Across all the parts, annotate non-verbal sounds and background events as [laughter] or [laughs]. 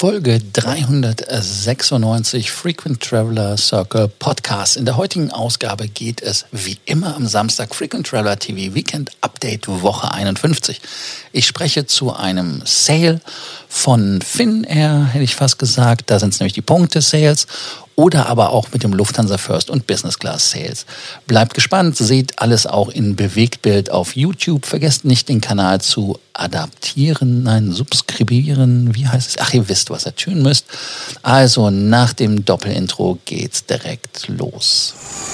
Folge 396 Frequent Traveler Circle Podcast. In der heutigen Ausgabe geht es wie immer am Samstag Frequent Traveler TV Weekend Update Woche 51. Ich spreche zu einem Sale von Finnair, hätte ich fast gesagt. Da sind es nämlich die Punkte-Sales oder aber auch mit dem Lufthansa First und Business Class Sales. Bleibt gespannt, seht alles auch in Bewegtbild auf YouTube. Vergesst nicht den Kanal zu adaptieren, nein, subskribieren, wie heißt es? Ach, ihr wisst, was ihr tun müsst. Also nach dem Doppelintro geht's direkt los.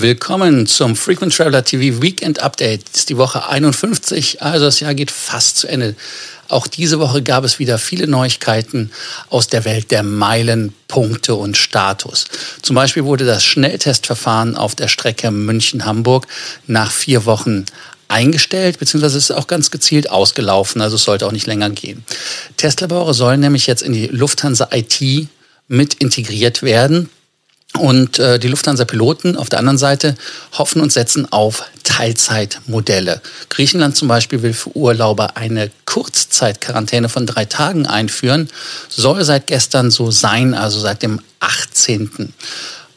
Willkommen zum Frequent Traveler TV Weekend Update. Das ist die Woche 51, also das Jahr geht fast zu Ende. Auch diese Woche gab es wieder viele Neuigkeiten aus der Welt der Meilen, Punkte und Status. Zum Beispiel wurde das Schnelltestverfahren auf der Strecke München-Hamburg nach vier Wochen eingestellt, beziehungsweise ist auch ganz gezielt ausgelaufen, also es sollte auch nicht länger gehen. Testlabore sollen nämlich jetzt in die Lufthansa IT mit integriert werden. Und äh, die Lufthansa-Piloten auf der anderen Seite hoffen und setzen auf Teilzeitmodelle. Griechenland zum Beispiel will für Urlauber eine Kurzzeitquarantäne von drei Tagen einführen. Soll seit gestern so sein, also seit dem 18.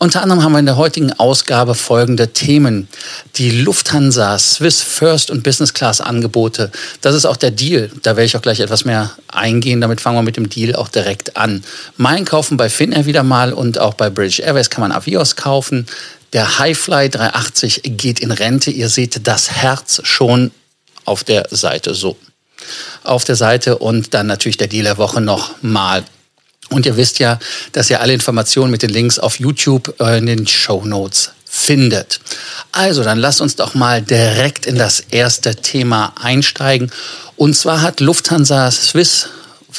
Unter anderem haben wir in der heutigen Ausgabe folgende Themen. Die Lufthansa, Swiss First und Business Class Angebote. Das ist auch der Deal. Da werde ich auch gleich etwas mehr eingehen. Damit fangen wir mit dem Deal auch direkt an. Mein kaufen bei Finnair wieder mal und auch bei British Airways kann man Avios kaufen. Der Highfly 380 geht in Rente. Ihr seht das Herz schon auf der Seite so. Auf der Seite und dann natürlich der Deal der Woche noch mal und ihr wisst ja, dass ihr alle Informationen mit den Links auf YouTube äh, in den Show Notes findet. Also, dann lasst uns doch mal direkt in das erste Thema einsteigen. Und zwar hat Lufthansa Swiss,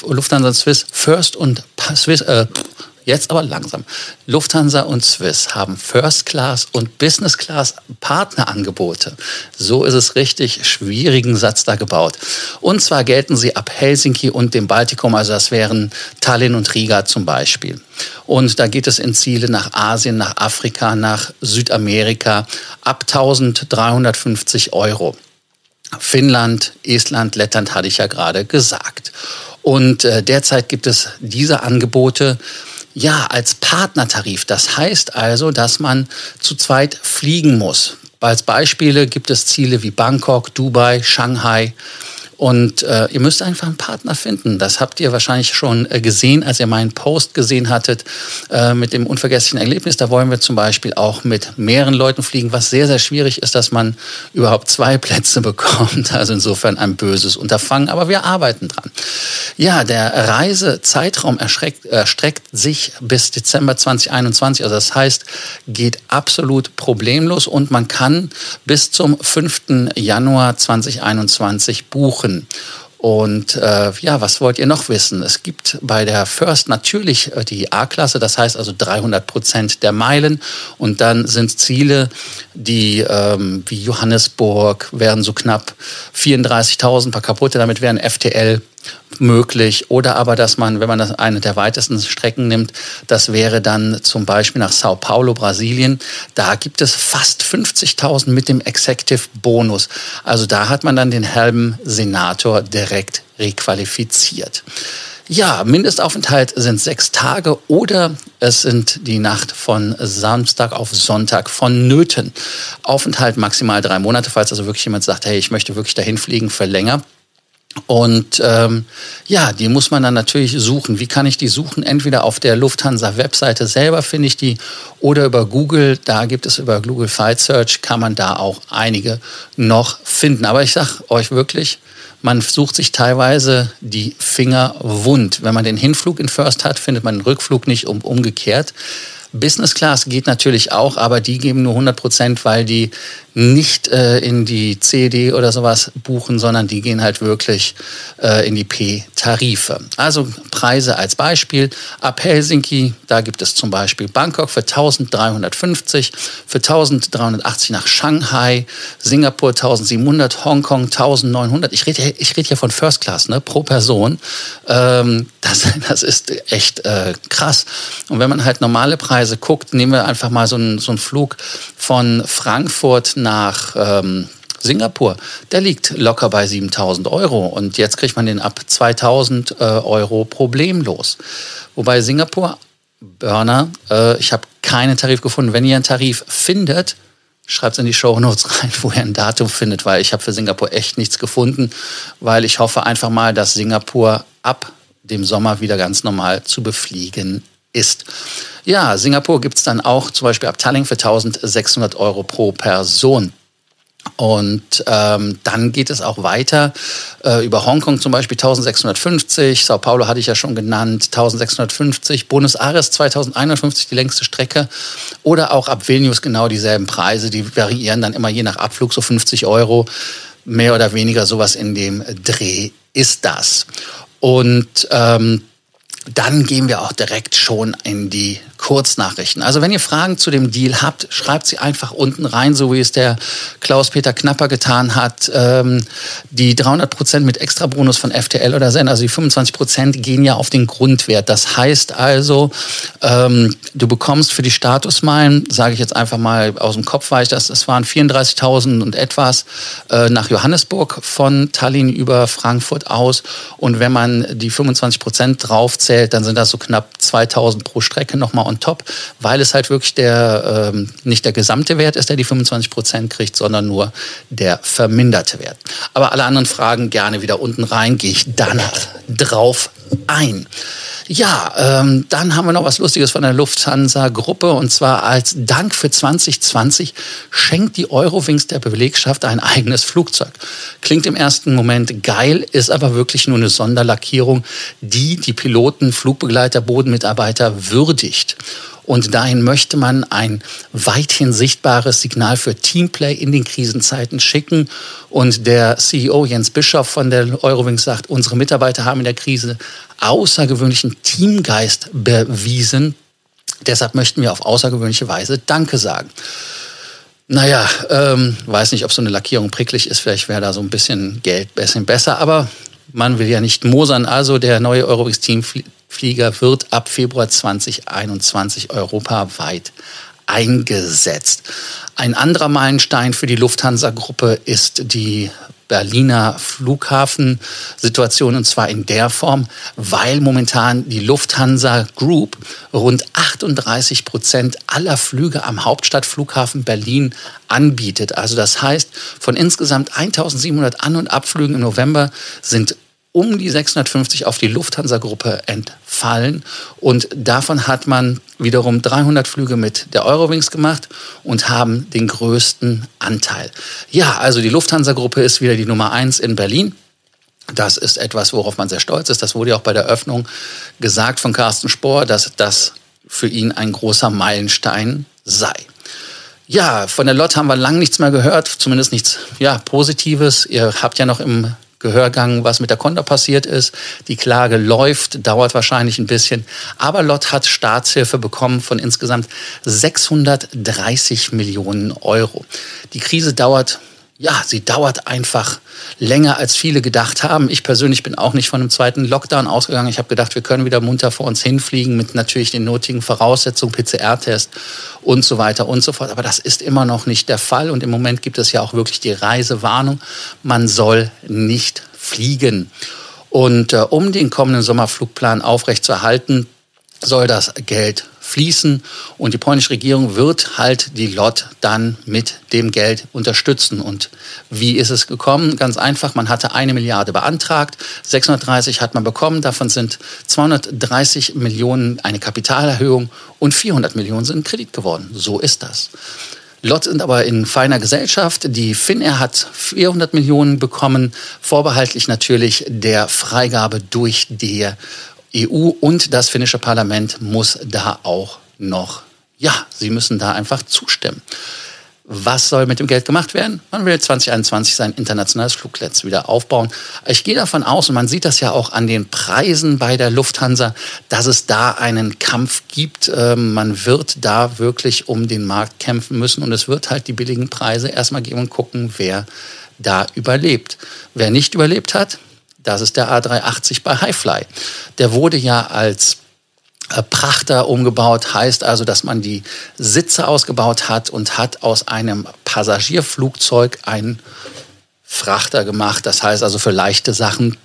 Lufthansa Swiss First und Swiss, äh, Jetzt aber langsam. Lufthansa und Swiss haben First Class und Business Class Partnerangebote. So ist es richtig. Schwierigen Satz da gebaut. Und zwar gelten sie ab Helsinki und dem Baltikum, also das wären Tallinn und Riga zum Beispiel. Und da geht es in Ziele nach Asien, nach Afrika, nach Südamerika ab 1350 Euro. Finnland, Estland, Lettland hatte ich ja gerade gesagt. Und äh, derzeit gibt es diese Angebote ja, als Partnertarif. Das heißt also, dass man zu zweit fliegen muss. Als Beispiele gibt es Ziele wie Bangkok, Dubai, Shanghai. Und äh, ihr müsst einfach einen Partner finden. Das habt ihr wahrscheinlich schon äh, gesehen, als ihr meinen Post gesehen hattet äh, mit dem unvergesslichen Erlebnis. Da wollen wir zum Beispiel auch mit mehreren Leuten fliegen, was sehr, sehr schwierig ist, dass man überhaupt zwei Plätze [laughs] bekommt. Also insofern ein böses Unterfangen. Aber wir arbeiten dran. Ja, der Reisezeitraum erstreckt, erstreckt sich bis Dezember 2021. Also das heißt, geht absolut problemlos und man kann bis zum 5. Januar 2021 buchen können. Und äh, ja, was wollt ihr noch wissen? Es gibt bei der First natürlich äh, die A-Klasse, das heißt also 300 Prozent der Meilen. Und dann sind Ziele, die ähm, wie Johannesburg wären so knapp 34.000 paar kaputte. Damit wären FTL möglich. Oder aber, dass man, wenn man das eine der weitesten Strecken nimmt, das wäre dann zum Beispiel nach Sao Paulo, Brasilien. Da gibt es fast 50.000 mit dem Executive Bonus. Also da hat man dann den halben Senator direkt requalifiziert. Ja, Mindestaufenthalt sind sechs Tage oder es sind die Nacht von Samstag auf Sonntag vonnöten. Aufenthalt maximal drei Monate, falls also wirklich jemand sagt, hey, ich möchte wirklich dahin fliegen für länger. Und ähm, ja, die muss man dann natürlich suchen. Wie kann ich die suchen? Entweder auf der Lufthansa-Webseite selber finde ich die oder über Google. Da gibt es über Google Flight Search, kann man da auch einige noch finden. Aber ich sage euch wirklich, man sucht sich teilweise die Finger wund. Wenn man den Hinflug in First hat, findet man den Rückflug nicht um, umgekehrt. Business Class geht natürlich auch, aber die geben nur 100 Prozent, weil die nicht äh, in die CD oder sowas buchen, sondern die gehen halt wirklich äh, in die P-Tarife. Also Preise als Beispiel. Ab Helsinki, da gibt es zum Beispiel Bangkok für 1350, für 1380 nach Shanghai, Singapur 1700, Hongkong 1900. Ich rede ich rede hier von First Class, ne, pro Person. Ähm, das, [laughs] das ist echt äh, krass. Und wenn man halt normale Preise guckt, nehmen wir einfach mal so einen, so Flug von Frankfurt nach ähm, Singapur, der liegt locker bei 7000 Euro und jetzt kriegt man den ab 2000 äh, Euro problemlos. Wobei Singapur, Burner, äh, ich habe keinen Tarif gefunden. Wenn ihr einen Tarif findet, schreibt es in die Show Notes rein, [laughs] wo ihr ein Datum findet, weil ich habe für Singapur echt nichts gefunden, weil ich hoffe einfach mal, dass Singapur ab dem Sommer wieder ganz normal zu befliegen ist. Ja, Singapur gibt es dann auch zum Beispiel ab Tallinn für 1600 Euro pro Person. Und ähm, dann geht es auch weiter äh, über Hongkong zum Beispiel 1650, Sao Paulo hatte ich ja schon genannt, 1650, Buenos Aires 2051 die längste Strecke oder auch ab Vilnius genau dieselben Preise, die variieren dann immer je nach Abflug so 50 Euro, mehr oder weniger sowas in dem Dreh ist das. Und ähm, dann gehen wir auch direkt schon in die Kurznachrichten. Also wenn ihr Fragen zu dem Deal habt, schreibt sie einfach unten rein, so wie es der Klaus-Peter Knapper getan hat. Ähm, die 300 Prozent mit Extrabonus von FTL oder Zen, also die 25 Prozent gehen ja auf den Grundwert. Das heißt also, ähm, du bekommst für die Statusmeilen, sage ich jetzt einfach mal aus dem Kopf, weil ich das, es waren 34.000 und etwas äh, nach Johannesburg von Tallinn über Frankfurt aus. Und wenn man die 25 Prozent draufzählt, dann sind das so knapp 2.000 pro Strecke nochmal on top, weil es halt wirklich der, ähm, nicht der gesamte Wert ist, der die 25 Prozent kriegt, sondern nur der verminderte Wert. Aber alle anderen Fragen gerne wieder unten rein, gehe ich danach drauf ein. Ja, ähm, dann haben wir noch was Lustiges von der Lufthansa-Gruppe und zwar als Dank für 2020 schenkt die Eurowings der Belegschaft ein eigenes Flugzeug. Klingt im ersten Moment geil, ist aber wirklich nur eine Sonderlackierung, die die Piloten, Flugbegleiter, Bodenmitarbeiter würdigt. Und dahin möchte man ein weithin sichtbares Signal für Teamplay in den Krisenzeiten schicken. Und der CEO Jens Bischoff von der Eurowings sagt, unsere Mitarbeiter haben in der Krise außergewöhnlichen Teamgeist bewiesen. Deshalb möchten wir auf außergewöhnliche Weise Danke sagen. Naja, ähm, weiß nicht, ob so eine Lackierung pricklig ist. Vielleicht wäre da so ein bisschen Geld bisschen besser. Aber man will ja nicht mosern. Also der neue Eurowings-Teamflieger wird ab Februar 2021 europaweit eingesetzt. Ein anderer Meilenstein für die Lufthansa-Gruppe ist die Berliner Flughafensituation und zwar in der Form, weil momentan die Lufthansa Group rund 38 Prozent aller Flüge am Hauptstadtflughafen Berlin anbietet. Also das heißt, von insgesamt 1700 An- und Abflügen im November sind um die 650 auf die Lufthansa-Gruppe entfallen. Und davon hat man wiederum 300 Flüge mit der Eurowings gemacht und haben den größten Anteil. Ja, also die Lufthansa-Gruppe ist wieder die Nummer eins in Berlin. Das ist etwas, worauf man sehr stolz ist. Das wurde ja auch bei der Öffnung gesagt von Carsten Spohr, dass das für ihn ein großer Meilenstein sei. Ja, von der Lot haben wir lang nichts mehr gehört, zumindest nichts ja, Positives. Ihr habt ja noch im Gehörgang, was mit der Konter passiert ist. Die Klage läuft, dauert wahrscheinlich ein bisschen. Aber Lott hat Staatshilfe bekommen von insgesamt 630 Millionen Euro. Die Krise dauert ja, sie dauert einfach länger, als viele gedacht haben. Ich persönlich bin auch nicht von einem zweiten Lockdown ausgegangen. Ich habe gedacht, wir können wieder munter vor uns hinfliegen mit natürlich den nötigen Voraussetzungen, PCR-Test und so weiter und so fort. Aber das ist immer noch nicht der Fall. Und im Moment gibt es ja auch wirklich die Reisewarnung. Man soll nicht fliegen. Und äh, um den kommenden Sommerflugplan aufrechtzuerhalten, soll das Geld fließen und die polnische Regierung wird halt die LOT dann mit dem Geld unterstützen. Und wie ist es gekommen? Ganz einfach, man hatte eine Milliarde beantragt, 630 hat man bekommen, davon sind 230 Millionen eine Kapitalerhöhung und 400 Millionen sind Kredit geworden. So ist das. Lot sind aber in feiner Gesellschaft. Die Finnair hat 400 Millionen bekommen, vorbehaltlich natürlich der Freigabe durch die EU und das finnische Parlament muss da auch noch, ja, sie müssen da einfach zustimmen. was soll mit dem Geld gemacht werden? Man will 2021 sein internationales Flugnetz wieder aufbauen. Ich gehe davon aus, und man sieht das ja auch an den Preisen bei der Lufthansa, dass es da einen Kampf gibt. Ähm, man wird da wirklich um den Markt kämpfen müssen und es wird halt die billigen Preise erstmal geben und gucken, wer da überlebt. Wer nicht überlebt hat, das ist der A380 bei Highfly. Der wurde ja als äh, Prachter umgebaut, heißt also, dass man die Sitze ausgebaut hat und hat aus einem Passagierflugzeug einen Frachter gemacht. Das heißt also für leichte Sachen.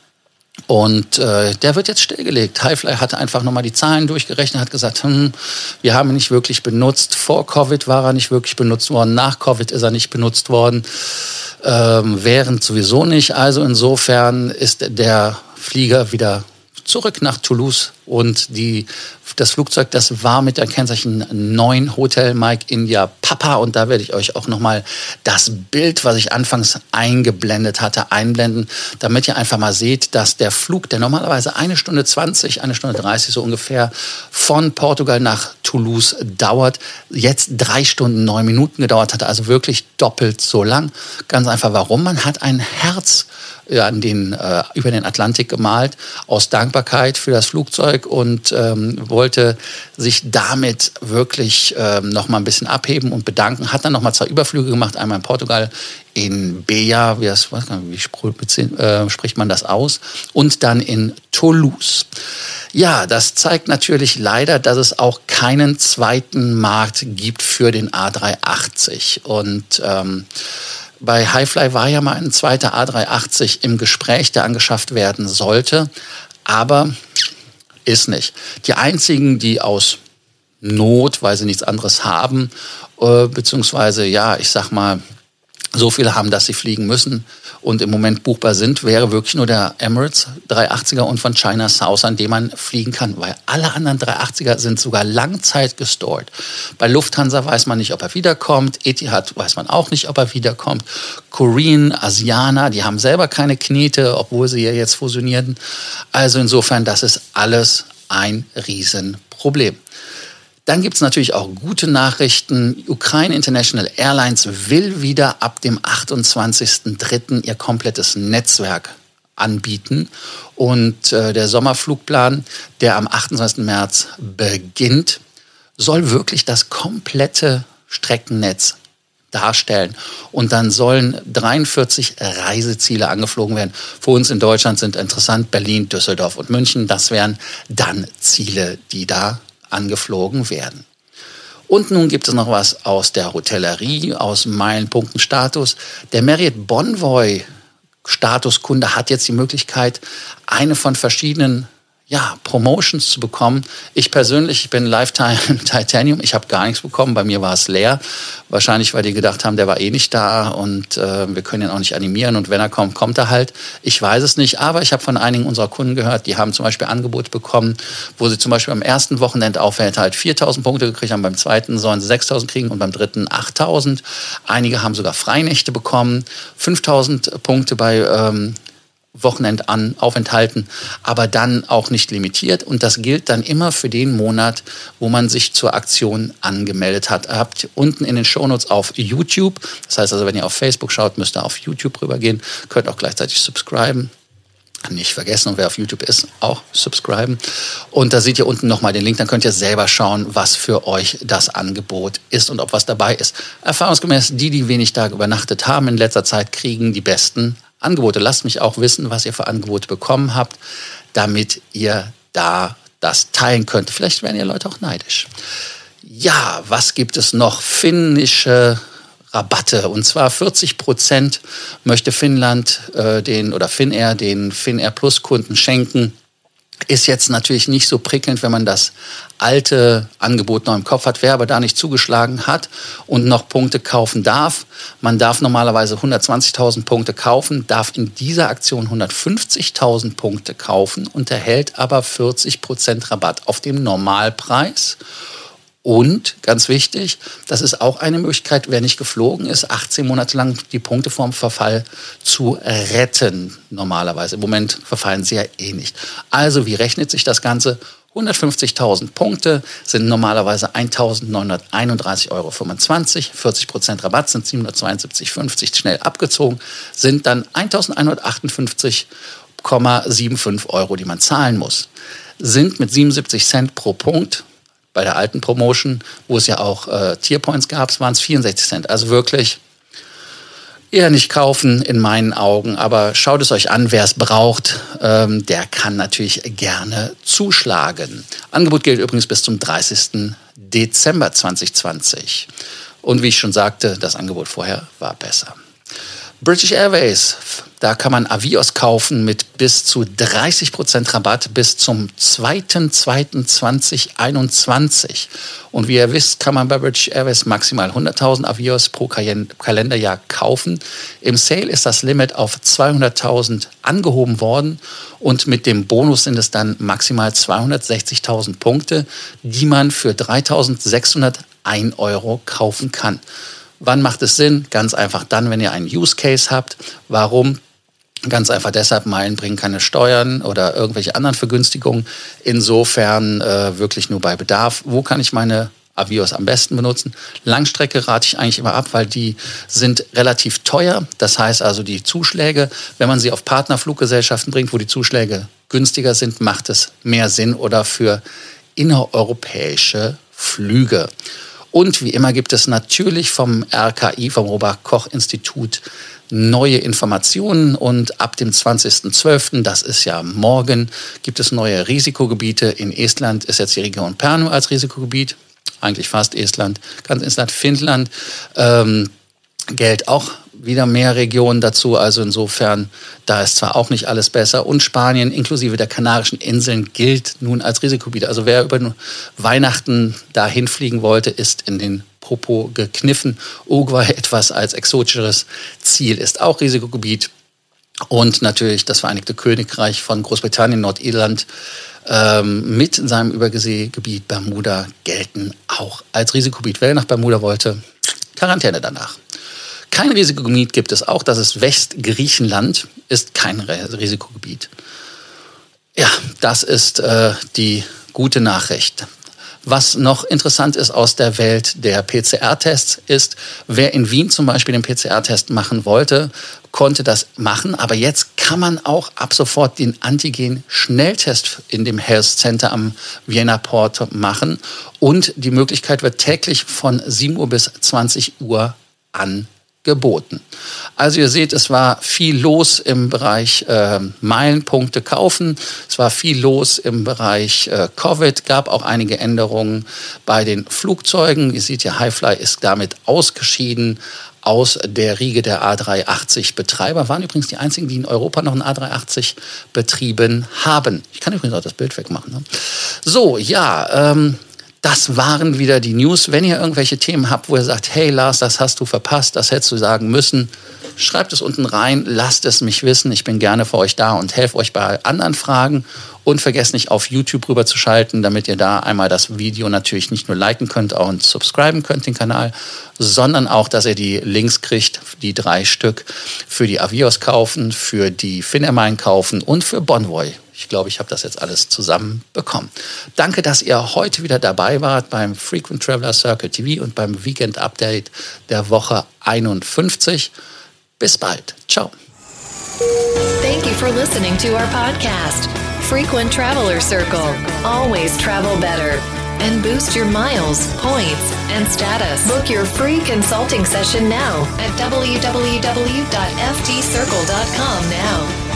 Und äh, der wird jetzt stillgelegt. Highfly hatte einfach nochmal die Zahlen durchgerechnet, hat gesagt, hm, wir haben ihn nicht wirklich benutzt. Vor Covid war er nicht wirklich benutzt worden, nach Covid ist er nicht benutzt worden, ähm, während sowieso nicht. Also insofern ist der Flieger wieder zurück nach Toulouse und die, das Flugzeug, das war mit der Kennzeichen 9 Hotel Mike India Papa und da werde ich euch auch nochmal das Bild, was ich anfangs eingeblendet hatte, einblenden, damit ihr einfach mal seht, dass der Flug, der normalerweise eine Stunde 20, eine Stunde 30 so ungefähr von Portugal nach Toulouse dauert, jetzt drei Stunden, neun Minuten gedauert hat, also wirklich doppelt so lang. Ganz einfach, warum? Man hat ein Herz an den, äh, über den Atlantik gemalt, aus Dankbarkeit für das Flugzeug und ähm, wollte sich damit wirklich ähm, noch mal ein bisschen abheben und bedanken. Hat dann noch mal zwei Überflüge gemacht, einmal in Portugal, in Beja, wie, das, wie äh, spricht man das aus, und dann in Toulouse. Ja, das zeigt natürlich leider, dass es auch keinen zweiten Markt gibt für den A380. Und ähm, bei Highfly war ja mal ein zweiter A380 im Gespräch, der angeschafft werden sollte, aber ist nicht. Die einzigen, die aus Not, weil sie nichts anderes haben, äh, beziehungsweise ja, ich sag mal, so viele haben, dass sie fliegen müssen und im Moment buchbar sind, wäre wirklich nur der Emirates 380er und von China South, an dem man fliegen kann, weil alle anderen 380er sind sogar Langzeit gestort. Bei Lufthansa weiß man nicht, ob er wiederkommt, Etihad weiß man auch nicht, ob er wiederkommt, Korean, Asiana, die haben selber keine Knete, obwohl sie ja jetzt fusionierten. Also insofern, das ist alles ein Riesenproblem. Dann gibt es natürlich auch gute Nachrichten. Ukraine International Airlines will wieder ab dem 28.03. ihr komplettes Netzwerk anbieten. Und äh, der Sommerflugplan, der am 28. März beginnt, soll wirklich das komplette Streckennetz darstellen. Und dann sollen 43 Reiseziele angeflogen werden. Für uns in Deutschland sind interessant Berlin, Düsseldorf und München. Das wären dann Ziele, die da angeflogen werden. Und nun gibt es noch was aus der Hotellerie, aus Meilenpunktenstatus. Der Marriott Bonvoy Statuskunde hat jetzt die Möglichkeit, eine von verschiedenen ja, Promotions zu bekommen. Ich persönlich, ich bin Lifetime Titanium, ich habe gar nichts bekommen, bei mir war es leer. Wahrscheinlich, weil die gedacht haben, der war eh nicht da und äh, wir können ihn auch nicht animieren und wenn er kommt, kommt er halt. Ich weiß es nicht, aber ich habe von einigen unserer Kunden gehört, die haben zum Beispiel Angebote bekommen, wo sie zum Beispiel am ersten Wochenendaufenthalt halt 4.000 Punkte gekriegt haben, beim zweiten sollen sie 6.000 kriegen und beim dritten 8.000. Einige haben sogar Freinächte bekommen, 5.000 Punkte bei ähm, Wochenendan aufenthalten, aber dann auch nicht limitiert. Und das gilt dann immer für den Monat, wo man sich zur Aktion angemeldet hat. Ihr habt unten in den Shownotes auf YouTube, das heißt also, wenn ihr auf Facebook schaut, müsst ihr auf YouTube rübergehen, könnt auch gleichzeitig subscriben. Nicht vergessen, und wer auf YouTube ist, auch subscriben. Und da seht ihr unten nochmal den Link, dann könnt ihr selber schauen, was für euch das Angebot ist und ob was dabei ist. Erfahrungsgemäß, die, die wenig Tage übernachtet haben in letzter Zeit, kriegen die besten Angebote. Lasst mich auch wissen, was ihr für Angebote bekommen habt, damit ihr da das teilen könnt. Vielleicht werden ihr Leute auch neidisch. Ja, was gibt es noch? Finnische Rabatte. Und zwar 40 Prozent möchte Finnland äh, den oder Finnair den Finnair Plus Kunden schenken ist jetzt natürlich nicht so prickelnd, wenn man das alte Angebot noch im Kopf hat. Wer aber da nicht zugeschlagen hat und noch Punkte kaufen darf, man darf normalerweise 120.000 Punkte kaufen, darf in dieser Aktion 150.000 Punkte kaufen und erhält aber 40 Prozent Rabatt auf dem Normalpreis und ganz wichtig, das ist auch eine Möglichkeit, wer nicht geflogen ist, 18 Monate lang die Punkte vorm Verfall zu retten. Normalerweise. Im Moment verfallen sie ja eh nicht. Also, wie rechnet sich das Ganze? 150.000 Punkte sind normalerweise 1.931,25 Euro. 40% Rabatt sind 772,50 schnell abgezogen, sind dann 1.158,75 Euro, die man zahlen muss. Sind mit 77 Cent pro Punkt bei der alten Promotion, wo es ja auch äh, Tierpoints gab, waren es 64 Cent. Also wirklich eher nicht kaufen in meinen Augen, aber schaut es euch an, wer es braucht, ähm, der kann natürlich gerne zuschlagen. Angebot gilt übrigens bis zum 30. Dezember 2020. Und wie ich schon sagte, das Angebot vorher war besser. British Airways, da kann man Avios kaufen mit bis zu 30% Rabatt bis zum 2.2.2021. Und wie ihr wisst, kann man bei British Airways maximal 100.000 Avios pro Kalenderjahr kaufen. Im Sale ist das Limit auf 200.000 angehoben worden und mit dem Bonus sind es dann maximal 260.000 Punkte, die man für 3.601 Euro kaufen kann. Wann macht es Sinn? Ganz einfach dann, wenn ihr einen Use Case habt. Warum? Ganz einfach deshalb, Meilen bringen keine Steuern oder irgendwelche anderen Vergünstigungen. Insofern äh, wirklich nur bei Bedarf. Wo kann ich meine Avios am besten benutzen. Langstrecke rate ich eigentlich immer ab, weil die sind relativ teuer. Das heißt also die Zuschläge, wenn man sie auf Partnerfluggesellschaften bringt, wo die Zuschläge günstiger sind, macht es mehr Sinn oder für innereuropäische Flüge. Und wie immer gibt es natürlich vom RKI, vom Robert Koch Institut, neue Informationen und ab dem 20.12., das ist ja morgen, gibt es neue Risikogebiete. In Estland ist jetzt die Region Pärnu als Risikogebiet, eigentlich fast Estland, ganz Estland, Finnland. Ähm, Geld auch wieder mehr Regionen dazu. Also insofern, da ist zwar auch nicht alles besser. Und Spanien inklusive der Kanarischen Inseln gilt nun als Risikogebiet. Also wer über Weihnachten dahin fliegen wollte, ist in den Popo gekniffen. Uruguay [laughs] etwas als exotischeres Ziel ist auch Risikogebiet. Und natürlich das Vereinigte Königreich von Großbritannien, Nordirland ähm, mit seinem Überseegebiet Bermuda gelten auch als Risikogebiet. Wer nach Bermuda wollte, Quarantäne danach. Kein Risikogebiet gibt es auch, das ist Westgriechenland, ist kein Risikogebiet. Ja, das ist äh, die gute Nachricht. Was noch interessant ist aus der Welt der PCR-Tests ist, wer in Wien zum Beispiel den PCR-Test machen wollte, konnte das machen. Aber jetzt kann man auch ab sofort den Antigen-Schnelltest in dem Health Center am Vienna Port machen. Und die Möglichkeit wird täglich von 7 Uhr bis 20 Uhr an geboten. Also ihr seht, es war viel los im Bereich äh, Meilenpunkte kaufen. Es war viel los im Bereich äh, Covid, gab auch einige Änderungen bei den Flugzeugen. Ihr seht ja, Highfly ist damit ausgeschieden aus der Riege der A380 Betreiber. Waren übrigens die einzigen, die in Europa noch einen A380 betrieben haben. Ich kann übrigens auch das Bild wegmachen. Ne? So, ja, ähm, das waren wieder die News. Wenn ihr irgendwelche Themen habt, wo ihr sagt, hey Lars, das hast du verpasst, das hättest du sagen müssen, schreibt es unten rein, lasst es mich wissen. Ich bin gerne für euch da und helfe euch bei anderen Fragen. Und vergesst nicht, auf YouTube rüber zu schalten, damit ihr da einmal das Video natürlich nicht nur liken könnt und subscriben könnt, den Kanal, sondern auch, dass ihr die Links kriegt, die drei Stück für die Avios kaufen, für die Finermine kaufen und für Bonvoy. Ich glaube, ich habe das jetzt alles zusammen bekommen. Danke, dass ihr heute wieder dabei wart beim Frequent Traveler Circle TV und beim Weekend Update der Woche 51. Bis bald. Ciao. Thank you for listening to our podcast, Frequent Traveler Circle. Always travel better. And boost your miles, points, and status. Book your free consulting session now at www.ftcircle.com now.